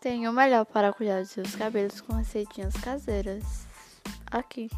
Tenho o melhor para cuidar dos seus cabelos com receitinhas caseiras. Aqui.